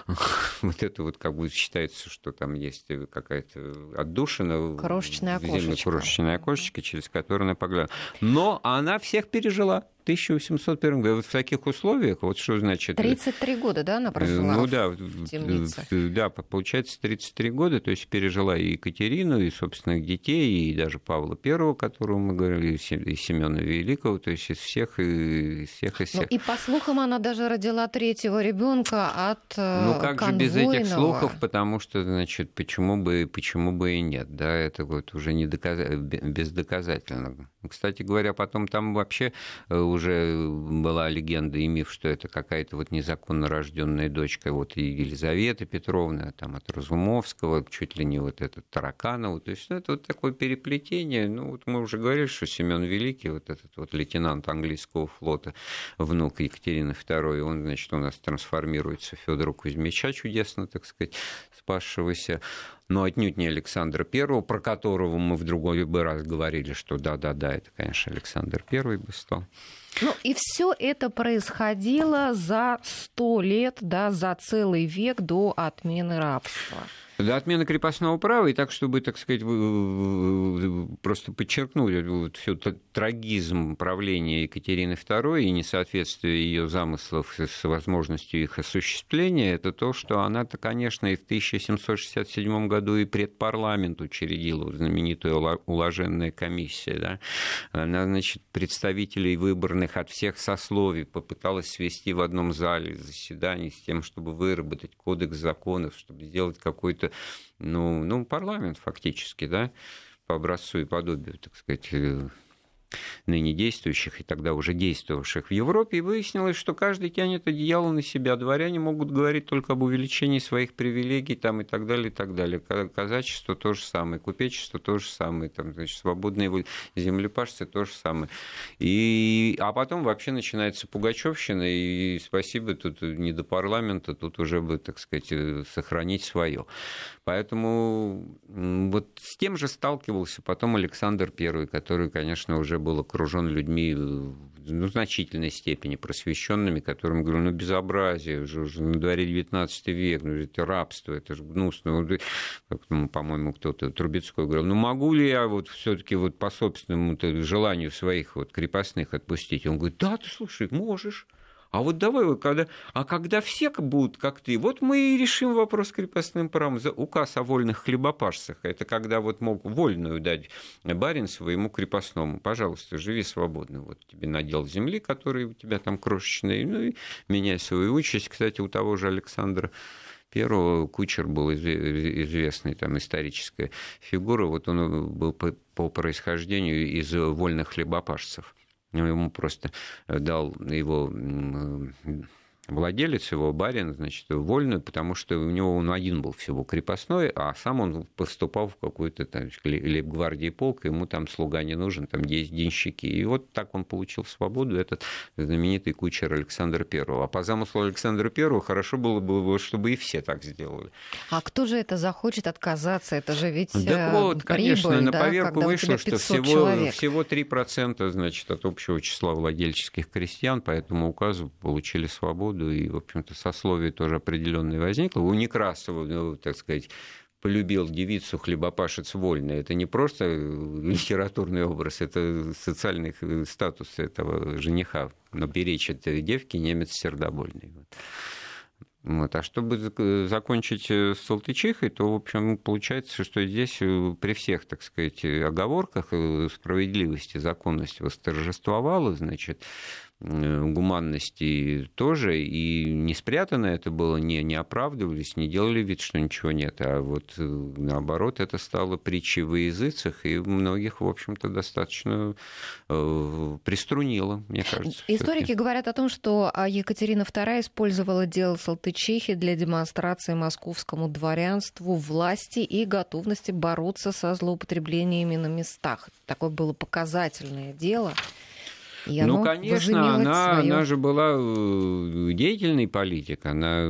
[SPEAKER 2] вот это вот как бы считается, что там есть какая-то отдушина.
[SPEAKER 1] Крошечное окошечко.
[SPEAKER 2] Крошечное окошечко, через которое она поглядывала. Но она всех пережила. 1801 году. Вот в таких условиях, вот что значит...
[SPEAKER 1] 33 года, да, она прожила
[SPEAKER 2] Ну да, в да, получается 33 года, то есть пережила и Екатерину, и собственных детей, и даже Павла Первого, которого мы говорили, и Семена Великого, то есть из всех, и из всех, из
[SPEAKER 1] ну, всех. Ну, и по слухам она даже родила третьего ребенка от
[SPEAKER 2] э, Ну как конвойного. же без этих слухов, потому что, значит, почему бы, почему бы и нет, да, это вот уже не доказ... бездоказательно. Кстати говоря, потом там вообще уже уже была легенда и миф, что это какая-то вот незаконно рожденная дочка вот и Елизаветы Петровны, там от Разумовского, чуть ли не вот этот Тараканова. То есть ну, это вот такое переплетение. Ну, вот мы уже говорили, что Семен Великий, вот этот вот лейтенант английского флота, внук Екатерины II, он, значит, у нас трансформируется в Федора Кузьмича чудесно, так сказать, спасшегося но отнюдь не Александра I, про которого мы в другой бы раз говорили, что да-да-да, это, конечно, Александр I бы стал.
[SPEAKER 1] Ну и все это происходило за сто лет, да, за целый век до отмены рабства
[SPEAKER 2] до отмены крепостного права, и так, чтобы, так сказать, просто подчеркнуть вот всю трагизм правления Екатерины II и несоответствие ее замыслов с возможностью их осуществления, это то, что она-то, конечно, и в 1767 году и предпарламент учредила, знаменитая уложенная комиссия, да? она, значит, представителей выборных от всех сословий попыталась свести в одном зале заседаний с тем, чтобы выработать кодекс законов, чтобы сделать какой-то ну, ну, парламент фактически, да, по образцу и подобию, так сказать, э, ныне действующих и тогда уже действовавших в Европе, и выяснилось, что каждый тянет одеяло на себя. Дворяне могут говорить только об увеличении своих привилегий там, и так далее, и так далее. Казачество то же самое, купечество то же самое, там, значит, свободные землепашцы то же самое. И... А потом вообще начинается пугачевщина, и спасибо, тут не до парламента, тут уже бы, так сказать, э, сохранить свое. Поэтому вот с тем же сталкивался потом Александр I, который, конечно, уже был окружен людьми в ну, значительной степени просвещенными, которым говорю, ну, безобразие, уже, уже на дворе 19 век, ну, это рабство, это же гнусно. Как, ну, по-моему, кто-то, Трубецкой говорил, ну, могу ли я вот все таки вот по собственному желанию своих вот крепостных отпустить? Он говорит, да, ты слушай, можешь. А вот давай, вот когда, а когда все будут как ты, вот мы и решим вопрос с крепостным правом. За указ о вольных хлебопашцах, это когда вот мог вольную дать барин своему крепостному. Пожалуйста, живи свободно. Вот тебе надел земли, который у тебя там крошечный, ну и меняй свою участь. Кстати, у того же Александра Первого кучер был известный там историческая фигура, вот он был по происхождению из вольных хлебопашцев. Ему просто дал его владелец его, барин, значит, вольную, потому что у него он один был всего крепостной, а сам он поступал в какую-то там лейб-гвардии полк, ему там слуга не нужен, там есть денщики. И вот так он получил свободу, этот знаменитый кучер Александра Первого. А по замыслу Александра Первого хорошо было бы, чтобы и все так сделали.
[SPEAKER 1] А кто же это захочет отказаться? Это же ведь
[SPEAKER 2] Да э, вот, конечно, прибыль, на да, поверку вышло, что всего, всего 3% значит, от общего числа владельческих крестьян по этому указу получили свободу году, и, в общем-то, сословие тоже определенное возникло. У Некрасова, ну, так сказать, полюбил девицу хлебопашец вольно. Это не просто литературный образ, это социальный статус этого жениха. Но беречь этой девки немец сердобольный. Вот. А чтобы закончить э, с Салтычихой, то, в общем, получается, что здесь э, при всех, так сказать, оговорках э, справедливости, законность восторжествовала, значит, Э, гуманности тоже, и не спрятано это было, не, не оправдывались, не делали вид, что ничего нет, а вот э, наоборот это стало притчей во языцах, и многих, в общем-то, достаточно э, приструнило, мне кажется.
[SPEAKER 1] Историки всё-таки. говорят о том, что а, Екатерина II использовала дело Салтычихи для демонстрации московскому дворянству власти и готовности бороться со злоупотреблениями на местах. Такое было показательное дело.
[SPEAKER 2] И ну, конечно, она, свою... она же была э, деятельный политик, она,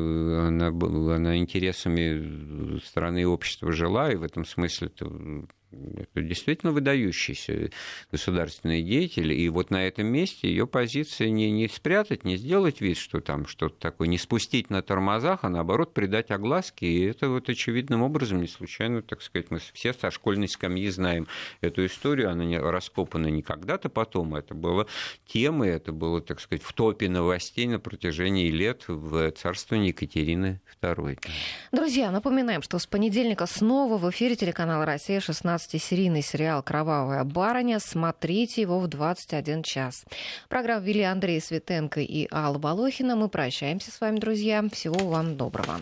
[SPEAKER 2] она, она интересами страны и общества жила, и в этом смысле это действительно выдающийся государственный деятель. И вот на этом месте ее позиция не, не спрятать, не сделать вид, что там что-то такое, не спустить на тормозах, а наоборот придать огласки. И это вот очевидным образом, не случайно, так сказать, мы все со школьной скамьи знаем эту историю. Она не раскопана не когда-то потом, это было темой, это было, так сказать, в топе новостей на протяжении лет в царствовании Екатерины II.
[SPEAKER 1] Друзья, напоминаем, что с понедельника снова в эфире телеканала «Россия» 16 15-серийный сериал «Кровавая барыня». Смотрите его в 21 час. Программу вели Андрей Светенко и Алла Волохина. Мы прощаемся с вами, друзья. Всего вам доброго.